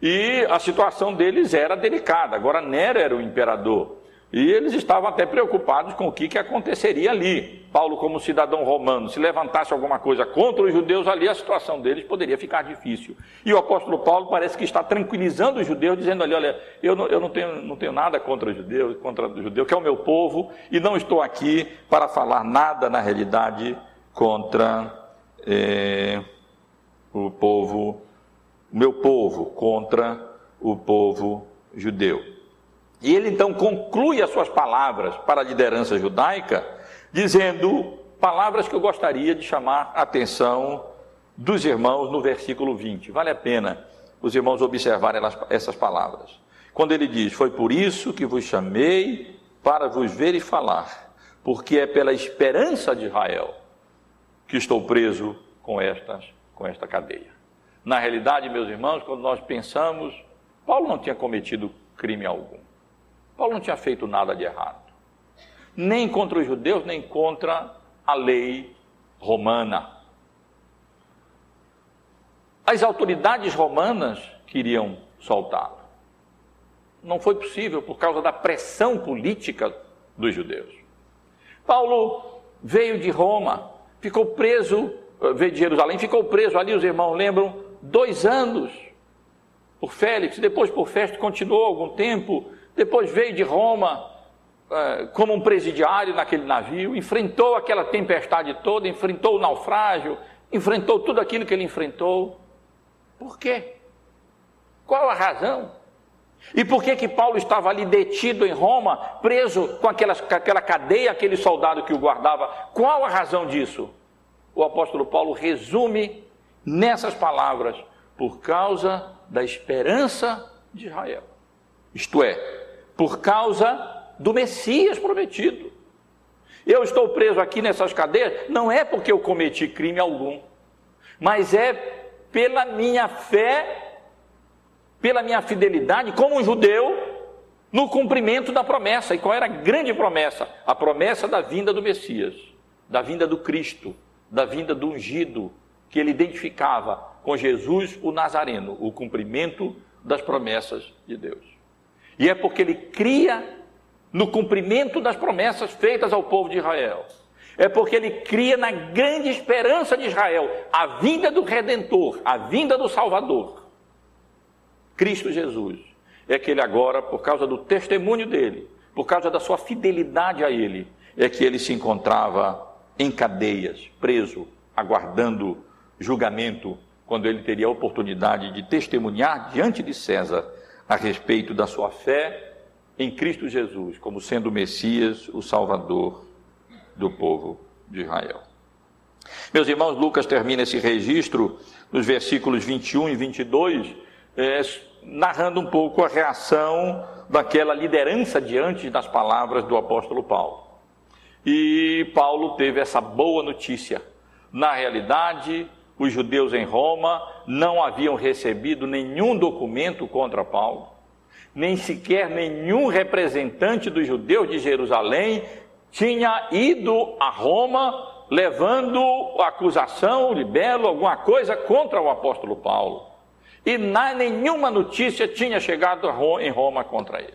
E a situação deles era delicada. Agora, Nero era o imperador. E eles estavam até preocupados com o que, que aconteceria ali. Paulo, como cidadão romano, se levantasse alguma coisa contra os judeus ali, a situação deles poderia ficar difícil. E o apóstolo Paulo parece que está tranquilizando os judeus, dizendo ali: olha, eu não, eu não, tenho, não tenho nada contra os judeus, contra o judeu, que é o meu povo, e não estou aqui para falar nada, na realidade, contra é, o povo, meu povo, contra o povo judeu. E ele então conclui as suas palavras para a liderança judaica, dizendo palavras que eu gostaria de chamar a atenção dos irmãos no versículo 20. Vale a pena os irmãos observarem essas palavras. Quando ele diz: Foi por isso que vos chamei para vos ver e falar, porque é pela esperança de Israel que estou preso com, estas, com esta cadeia. Na realidade, meus irmãos, quando nós pensamos, Paulo não tinha cometido crime algum. Paulo não tinha feito nada de errado, nem contra os judeus, nem contra a lei romana. As autoridades romanas queriam soltá-lo. Não foi possível por causa da pressão política dos judeus. Paulo veio de Roma, ficou preso, veio de Jerusalém, ficou preso ali, os irmãos lembram, dois anos por Félix, depois por Festo, continuou algum tempo depois veio de Roma é, como um presidiário naquele navio, enfrentou aquela tempestade toda, enfrentou o naufrágio, enfrentou tudo aquilo que ele enfrentou. Por quê? Qual a razão? E por que que Paulo estava ali detido em Roma, preso com, aquelas, com aquela cadeia, aquele soldado que o guardava? Qual a razão disso? O apóstolo Paulo resume nessas palavras: por causa da esperança de Israel. Isto é, por causa do Messias prometido. Eu estou preso aqui nessas cadeias, não é porque eu cometi crime algum, mas é pela minha fé, pela minha fidelidade como um judeu no cumprimento da promessa. E qual era a grande promessa? A promessa da vinda do Messias, da vinda do Cristo, da vinda do ungido, que ele identificava com Jesus o Nazareno, o cumprimento das promessas de Deus. E é porque ele cria no cumprimento das promessas feitas ao povo de Israel. É porque ele cria na grande esperança de Israel a vinda do Redentor, a vinda do Salvador. Cristo Jesus. É que ele agora, por causa do testemunho dele, por causa da sua fidelidade a ele, é que ele se encontrava em cadeias, preso, aguardando julgamento, quando ele teria a oportunidade de testemunhar diante de César a respeito da sua fé em Cristo Jesus, como sendo o Messias, o Salvador do povo de Israel. Meus irmãos, Lucas termina esse registro nos versículos 21 e 22, é, narrando um pouco a reação daquela liderança diante das palavras do apóstolo Paulo. E Paulo teve essa boa notícia. Na realidade, os judeus em Roma não haviam recebido nenhum documento contra Paulo, nem sequer nenhum representante dos judeus de Jerusalém tinha ido a Roma levando acusação, libelo, alguma coisa contra o apóstolo Paulo. E na, nenhuma notícia tinha chegado em Roma contra ele.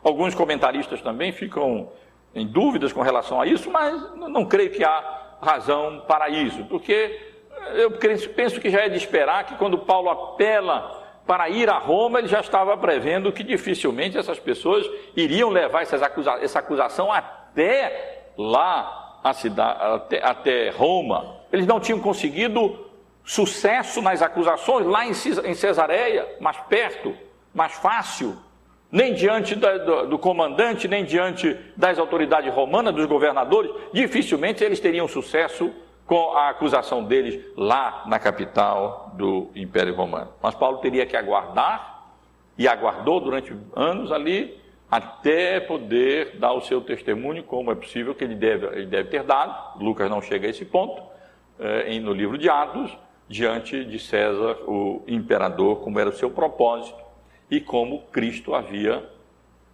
Alguns comentaristas também ficam em dúvidas com relação a isso, mas não creio que há razão para isso, porque eu penso que já é de esperar que quando Paulo apela para ir a Roma, ele já estava prevendo que dificilmente essas pessoas iriam levar acusa essa acusação até lá, a cidade, até, até Roma. Eles não tinham conseguido sucesso nas acusações lá em, em Cesareia, mais perto, mais fácil, nem diante do, do, comandante, nem diante das autoridades romanas, dos governadores, dificilmente eles teriam sucesso com a acusação deles lá na capital do Império Romano. Mas Paulo teria que aguardar, e aguardou durante anos ali, até poder dar o seu testemunho, como é possível que ele deve, ele deve ter dado. Lucas não chega a esse ponto, é, no livro de Atos, diante de César, o imperador, como era o seu propósito e como Cristo havia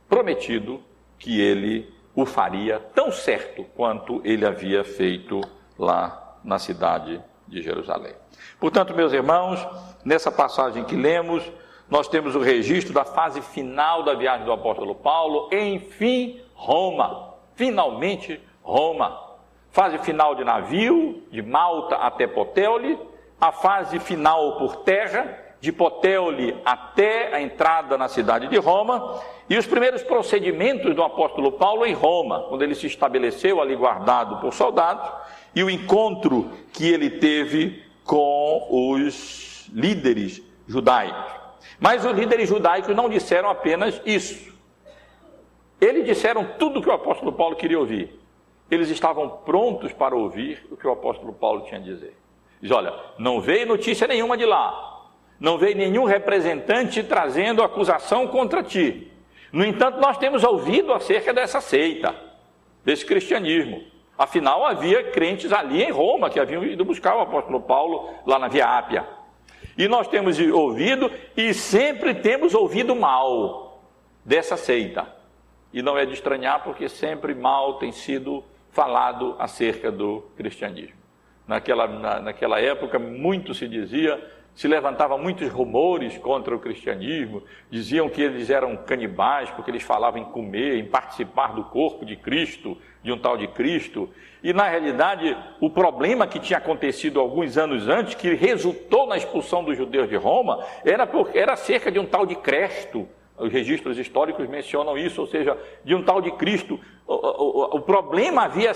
prometido que ele o faria tão certo quanto ele havia feito lá na cidade de Jerusalém. Portanto, meus irmãos, nessa passagem que lemos, nós temos o registro da fase final da viagem do apóstolo Paulo, enfim, Roma. Finalmente, Roma. Fase final de navio, de Malta até Poteoli, a fase final por terra, de Poteoli até a entrada na cidade de Roma, e os primeiros procedimentos do apóstolo Paulo em Roma, quando ele se estabeleceu ali guardado por soldados, e o encontro que ele teve com os líderes judaicos. Mas os líderes judaicos não disseram apenas isso. Eles disseram tudo o que o apóstolo Paulo queria ouvir. Eles estavam prontos para ouvir o que o apóstolo Paulo tinha a dizer. Diz: olha, não veio notícia nenhuma de lá, não veio nenhum representante trazendo acusação contra ti. No entanto, nós temos ouvido acerca dessa seita, desse cristianismo. Afinal, havia crentes ali em Roma que haviam ido buscar o apóstolo Paulo lá na Via Ápia. E nós temos ouvido e sempre temos ouvido mal dessa seita. E não é de estranhar, porque sempre mal tem sido falado acerca do cristianismo. Naquela, na, naquela época, muito se dizia se levantavam muitos rumores contra o cristianismo, diziam que eles eram canibais porque eles falavam em comer, em participar do corpo de Cristo, de um tal de Cristo. E na realidade, o problema que tinha acontecido alguns anos antes, que resultou na expulsão dos judeus de Roma, era, por, era acerca de um tal de Cresto. Os registros históricos mencionam isso, ou seja, de um tal de Cristo. O, o, o problema havia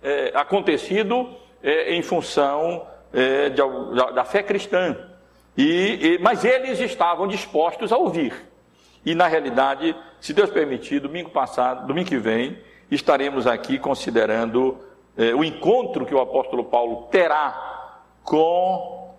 é, acontecido é, em função é, de, da fé cristã. E, e, mas eles estavam dispostos a ouvir. E na realidade, se Deus permitir, domingo passado, domingo que vem, estaremos aqui considerando eh, o encontro que o apóstolo Paulo terá com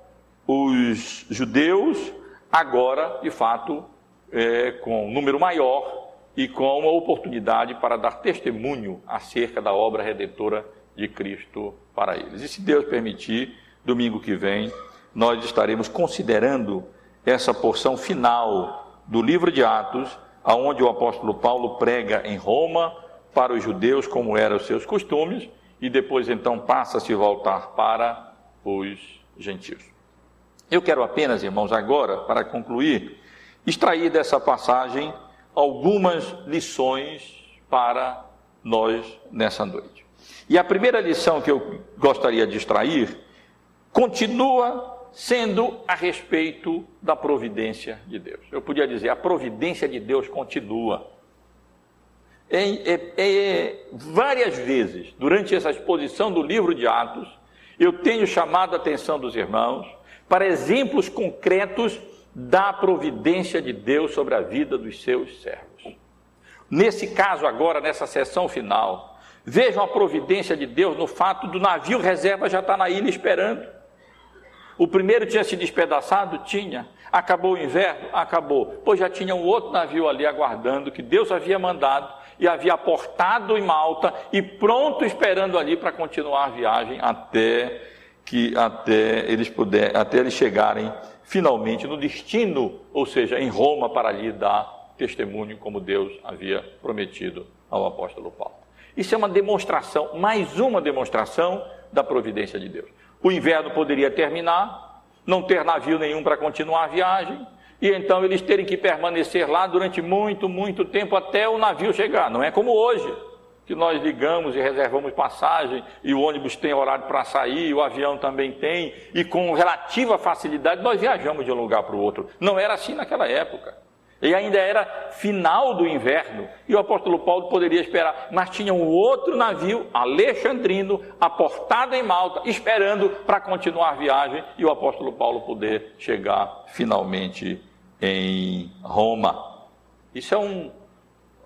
os judeus, agora, de fato, eh, com um número maior e com uma oportunidade para dar testemunho acerca da obra redentora de Cristo para eles. E se Deus permitir, domingo que vem, nós estaremos considerando essa porção final do livro de Atos, aonde o apóstolo Paulo prega em Roma para os judeus como eram os seus costumes e depois então passa a se voltar para os gentios. Eu quero apenas, irmãos, agora, para concluir, extrair dessa passagem algumas lições para nós nessa noite. E a primeira lição que eu gostaria de extrair continua sendo a respeito da providência de Deus. Eu podia dizer, a providência de Deus continua. Várias vezes, durante essa exposição do livro de Atos, eu tenho chamado a atenção dos irmãos para exemplos concretos da providência de Deus sobre a vida dos seus servos. Nesse caso, agora, nessa sessão final, vejam a providência de Deus no fato do navio reserva já estar na ilha esperando. O primeiro tinha se despedaçado? Tinha. Acabou o inverno? Acabou. Pois já tinha um outro navio ali aguardando que Deus havia mandado e havia aportado em Malta e pronto esperando ali para continuar a viagem até que até eles puder, até eles chegarem finalmente no destino, ou seja, em Roma para ali dar testemunho como Deus havia prometido ao apóstolo Paulo. Isso é uma demonstração, mais uma demonstração da providência de Deus. O inverno poderia terminar, não ter navio nenhum para continuar a viagem, e então eles terem que permanecer lá durante muito, muito tempo até o navio chegar. Não é como hoje, que nós ligamos e reservamos passagem, e o ônibus tem horário para sair, o avião também tem, e com relativa facilidade nós viajamos de um lugar para o outro. Não era assim naquela época. E ainda era final do inverno, e o apóstolo Paulo poderia esperar, mas tinha um outro navio, alexandrino, aportado em Malta, esperando para continuar a viagem e o apóstolo Paulo poder chegar finalmente em Roma. Isso é, um,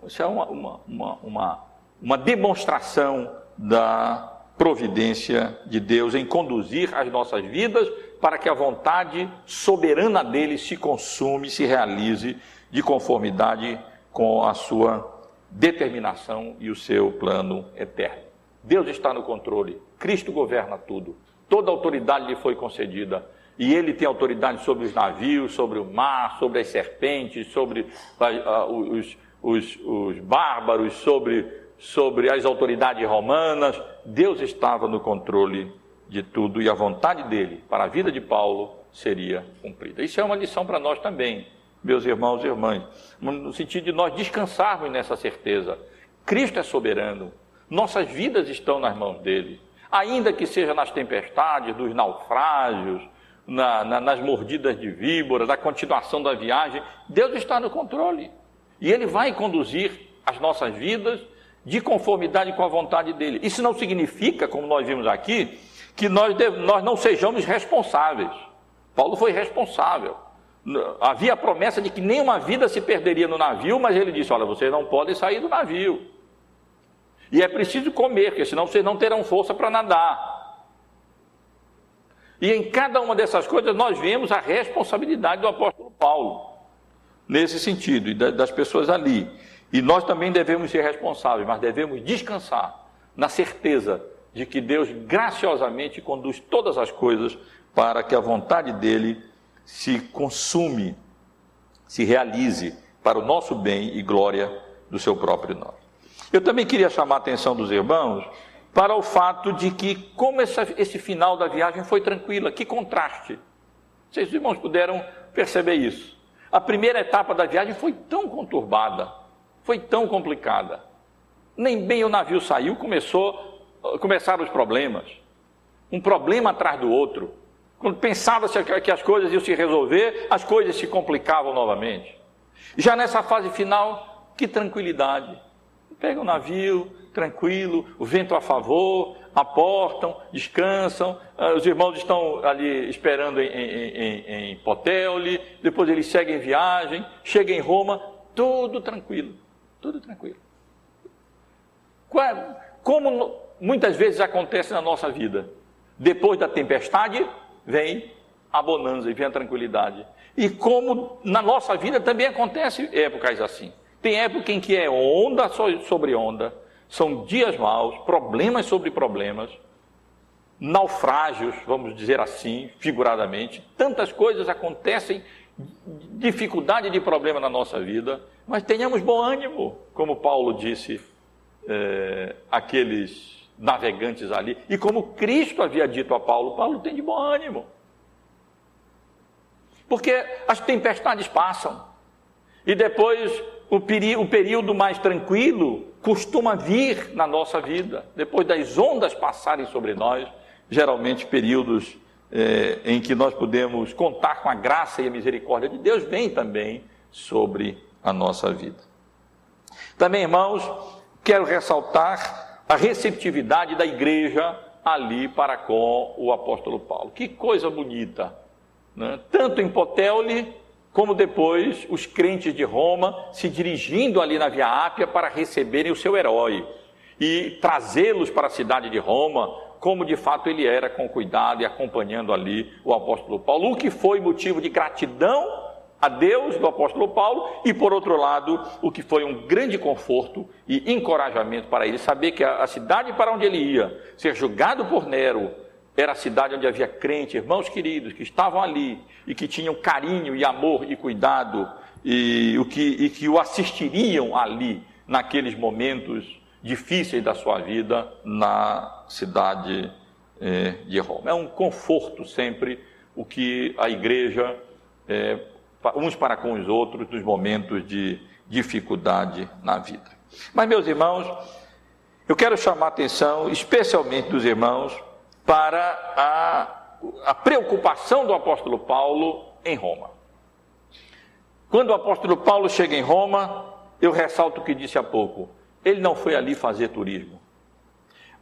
isso é uma, uma, uma, uma, uma demonstração da providência de Deus em conduzir as nossas vidas para que a vontade soberana dele se consume, se realize de conformidade com a sua determinação e o seu plano eterno. Deus está no controle, Cristo governa tudo, toda autoridade lhe foi concedida. E ele tem autoridade sobre os navios, sobre o mar, sobre as serpentes, sobre uh, os, os, os bárbaros, sobre, sobre as autoridades romanas. Deus estava no controle de tudo e a vontade dele para a vida de Paulo seria cumprida. Isso é uma lição para nós também meus irmãos e irmãs, no sentido de nós descansarmos nessa certeza. Cristo é soberano, nossas vidas estão nas mãos dele, ainda que seja nas tempestades, dos naufrágios, na, na, nas mordidas de víbora, da continuação da viagem, Deus está no controle e ele vai conduzir as nossas vidas de conformidade com a vontade dele. Isso não significa, como nós vimos aqui, que nós, nós não sejamos responsáveis. Paulo foi responsável. Havia a promessa de que nenhuma vida se perderia no navio, mas ele disse: Olha, vocês não podem sair do navio. E é preciso comer, porque senão vocês não terão força para nadar. E em cada uma dessas coisas nós vemos a responsabilidade do apóstolo Paulo, nesse sentido, e das pessoas ali. E nós também devemos ser responsáveis, mas devemos descansar na certeza de que Deus graciosamente conduz todas as coisas para que a vontade dele se consume, se realize para o nosso bem e glória do seu próprio nome. Eu também queria chamar a atenção dos irmãos para o fato de que, como essa, esse final da viagem foi tranquila, que contraste. Vocês, irmãos, puderam perceber isso. A primeira etapa da viagem foi tão conturbada, foi tão complicada. Nem bem o navio saiu, começou, começaram os problemas. Um problema atrás do outro. Quando pensava-se que as coisas iam se resolver, as coisas se complicavam novamente. Já nessa fase final, que tranquilidade. Pega o navio, tranquilo, o vento a favor, aportam, descansam, ah, os irmãos estão ali esperando em, em, em, em depois eles seguem viagem, chegam em Roma, tudo tranquilo, tudo tranquilo. Como muitas vezes acontece na nossa vida, depois da tempestade, vem a bonança e vem a tranquilidade. E como na nossa vida também acontece épocas assim. Tem época em que é onda sobre onda, são dias maus, problemas sobre problemas, naufrágios, vamos dizer assim, figuradamente. Tantas coisas acontecem, dificuldade de problema na nossa vida, mas tenhamos bom ânimo, como Paulo disse é, aqueles navegantes ali, e como Cristo havia dito a Paulo, Paulo tem de bom ânimo. Porque as tempestades passam, e depois o, o período mais tranquilo costuma vir na nossa vida, depois das ondas passarem sobre nós, geralmente períodos é, em que nós podemos contar com a graça e a misericórdia de Deus, vem também sobre a nossa vida. Também, irmãos, quero ressaltar a receptividade da igreja ali para com o apóstolo Paulo. Que coisa bonita! Né? Tanto em Potelli, como depois os crentes de Roma se dirigindo ali na Via Ápia para receberem o seu herói e trazê-los para a cidade de Roma, como de fato ele era, com cuidado e acompanhando ali o apóstolo Paulo, o que foi motivo de gratidão a Deus do apóstolo Paulo e, por outro lado, o que foi um grande conforto e encorajamento para ele saber que a, cidade para onde ele ia, ser julgado por Nero, era a cidade onde havia crentes, irmãos queridos, que estavam ali e que tinham carinho e amor e cuidado e o que, e que o assistiriam ali naqueles momentos difíceis da sua vida na cidade eh, de Roma. É um conforto sempre o que a igreja eh, uns para com os outros nos momentos de dificuldade na vida. Mas, meus irmãos, eu quero chamar a atenção, especialmente dos irmãos, para a, a preocupação do apóstolo Paulo em Roma. Quando o apóstolo Paulo chega em Roma, eu ressalto o que disse há pouco: ele não foi ali fazer turismo.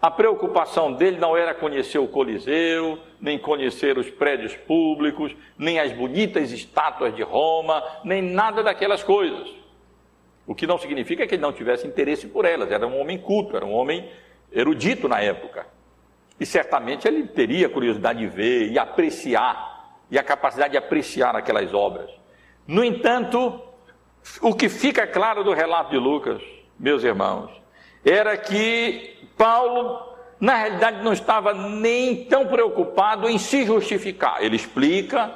A preocupação dele não era conhecer o Coliseu, nem conhecer os prédios públicos, nem as bonitas estátuas de Roma, nem nada daquelas coisas. O que não significa que ele não tivesse interesse por elas. Era um homem culto, era um homem erudito na época. E certamente ele teria curiosidade de ver e apreciar, e a capacidade de apreciar aquelas obras. No entanto, o que fica claro do relato de Lucas, meus irmãos, era que Paulo, na realidade, não estava nem tão preocupado em se justificar. Ele explica,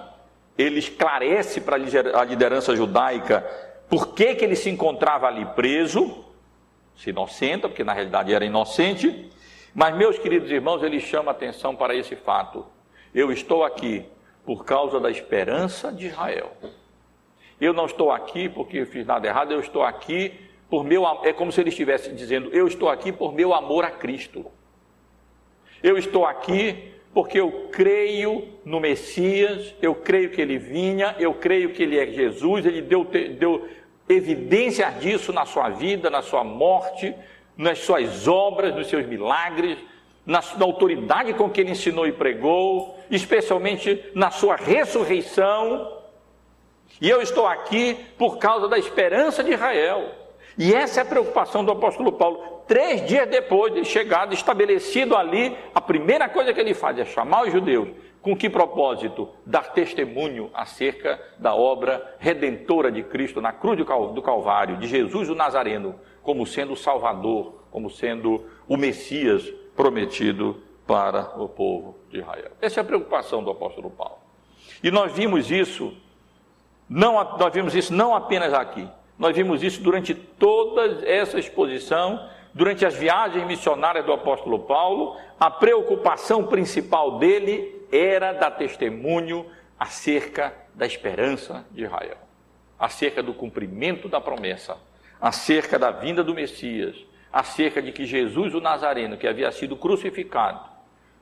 ele esclarece para a liderança judaica por que, que ele se encontrava ali preso, se inocenta, porque na realidade era inocente. Mas, meus queridos irmãos, ele chama atenção para esse fato. Eu estou aqui por causa da esperança de Israel. Eu não estou aqui porque fiz nada errado, eu estou aqui por meu é como se ele estivesse dizendo, eu estou aqui por meu amor a Cristo. Eu estou aqui porque eu creio no Messias, eu creio que ele vinha, eu creio que ele é Jesus, ele deu, deu evidência disso na sua vida, na sua morte, nas suas obras, nos seus milagres, na, na autoridade com que ele ensinou e pregou, especialmente na sua ressurreição. E eu estou aqui por causa da esperança de Israel. E essa é a preocupação do apóstolo Paulo. Três dias depois de chegado, estabelecido ali, a primeira coisa que ele faz é chamar os judeus. Com que propósito? Dar testemunho acerca da obra redentora de Cristo na cruz do Calvário, de Jesus o Nazareno, como sendo o Salvador, como sendo o Messias prometido para o povo de Israel. Essa é a preocupação do apóstolo Paulo. E nós vimos isso, não, nós vimos isso não apenas aqui, nós vimos isso durante toda essa exposição, durante as viagens missionárias do apóstolo Paulo, a preocupação principal dele era dar testemunho acerca da esperança de Israel, acerca do cumprimento da promessa, acerca da vinda do Messias, acerca de que Jesus o Nazareno, que havia sido crucificado,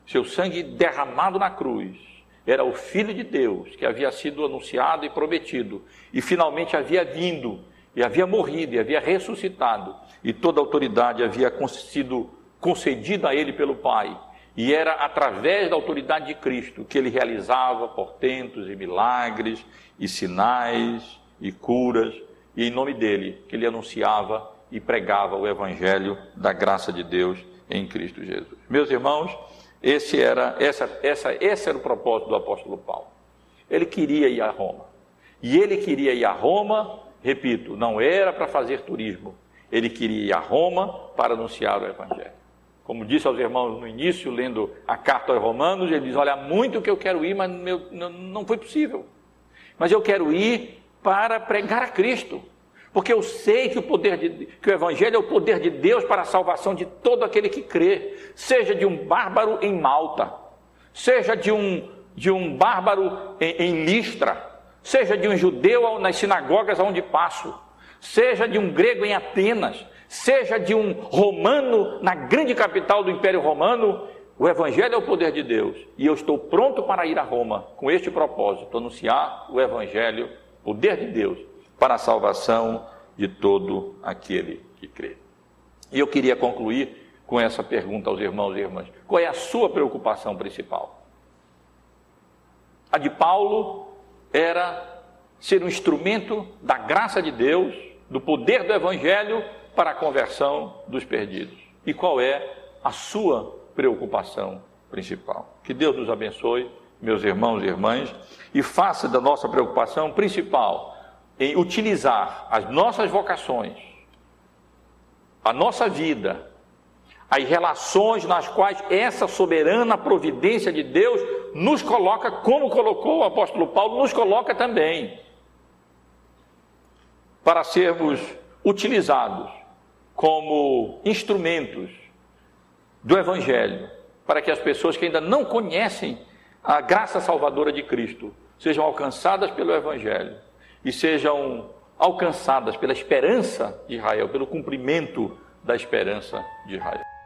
seu sangue derramado na cruz, era o Filho de Deus, que havia sido anunciado e prometido, e finalmente havia vindo e havia morrido e havia ressuscitado, e toda a autoridade havia sido concedida a ele pelo Pai. E era através da autoridade de Cristo que ele realizava portentos e milagres, e sinais e curas, e em nome dele que ele anunciava e pregava o evangelho da graça de Deus em Cristo Jesus. Meus irmãos, esse era, essa, essa, esse era o propósito do apóstolo Paulo. Ele queria ir a Roma. E ele queria ir a Roma Repito, não era para fazer turismo. Ele queria ir a Roma para anunciar o Evangelho. Como disse aos irmãos no início, lendo a carta aos Romanos, ele diz: Olha, muito que eu quero ir, mas meu, não foi possível. Mas eu quero ir para pregar a Cristo. Porque eu sei que o poder de, que o evangelho é o poder de Deus para a salvação de todo aquele que crê, seja de um bárbaro em Malta, seja de um de um bárbaro em, em Listra, seja de um judeu nas sinagogas onde passo, seja de um grego em Atenas, seja de um romano na grande capital do Império Romano, o Evangelho é o poder de Deus e eu estou pronto para ir a Roma com este propósito: anunciar o Evangelho, poder de Deus, para a salvação de todo aquele que crê. E eu queria concluir com essa pergunta aos irmãos e irmãs: qual é a sua preocupação principal? A de Paulo era ser um instrumento da graça de Deus, do poder do Evangelho para a conversão dos perdidos. E qual é a sua preocupação principal? Que Deus nos abençoe, meus irmãos e irmãs, e faça da nossa preocupação principal em utilizar as nossas vocações, a nossa vida, as relações nas quais essa soberana providência de Deus nos coloca, como colocou o apóstolo Paulo, nos coloca também, para sermos utilizados como instrumentos do Evangelho, para que as pessoas que ainda não conhecem a graça salvadora de Cristo sejam alcançadas pelo Evangelho e sejam alcançadas pela esperança de Israel, pelo cumprimento da esperança de Israel.